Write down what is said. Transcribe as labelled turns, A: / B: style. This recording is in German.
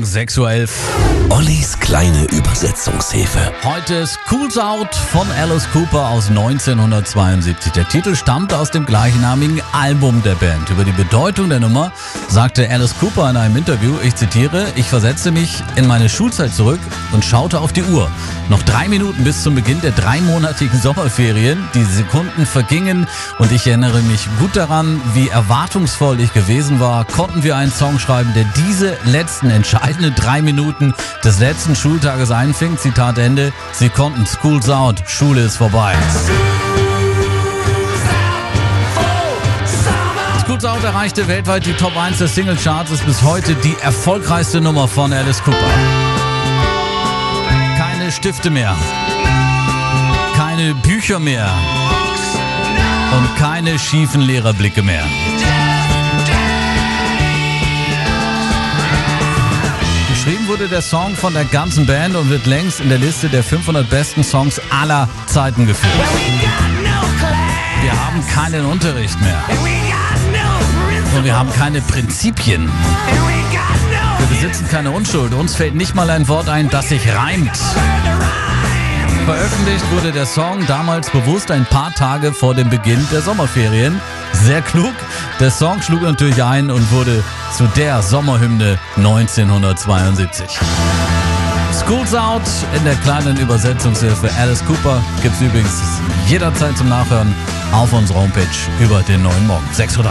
A: Morgen, 6.11 Uhr.
B: Ollis kleine Übersetzungshilfe.
A: Heute Schools Out von Alice Cooper aus 1972. Der Titel stammt aus dem gleichnamigen Album der Band. Über die Bedeutung der Nummer sagte Alice Cooper in einem Interview, ich zitiere, ich versetzte mich in meine Schulzeit zurück und schaute auf die Uhr. Noch drei Minuten bis zum Beginn der dreimonatigen Sommerferien. Die Sekunden vergingen und ich erinnere mich gut daran, wie erwartungsvoll ich gewesen war. Konnten wir einen Song schreiben, der diese letzten entscheidenden drei Minuten des letzten Schultages einfing. Zitat Ende. Sie konnten School's out, Schule ist vorbei. School's Out erreichte weltweit die Top 1 der Singlecharts, ist bis heute die erfolgreichste Nummer von Alice Cooper. Keine Stifte mehr, keine Bücher mehr und keine schiefen Lehrerblicke mehr. Wurde der Song von der ganzen Band und wird längst in der Liste der 500 besten Songs aller Zeiten geführt. Wir haben keinen Unterricht mehr und wir haben keine Prinzipien. Wir besitzen keine Unschuld. Uns fällt nicht mal ein Wort ein, das sich reimt. Veröffentlicht wurde der Song damals bewusst ein paar Tage vor dem Beginn der Sommerferien. Sehr klug. Der Song schlug natürlich ein und wurde zu der Sommerhymne 1972. School's Out in der kleinen Übersetzungshilfe Alice Cooper gibt es übrigens jederzeit zum Nachhören auf unserer Homepage über den neuen Morgen. 6.13 Uhr.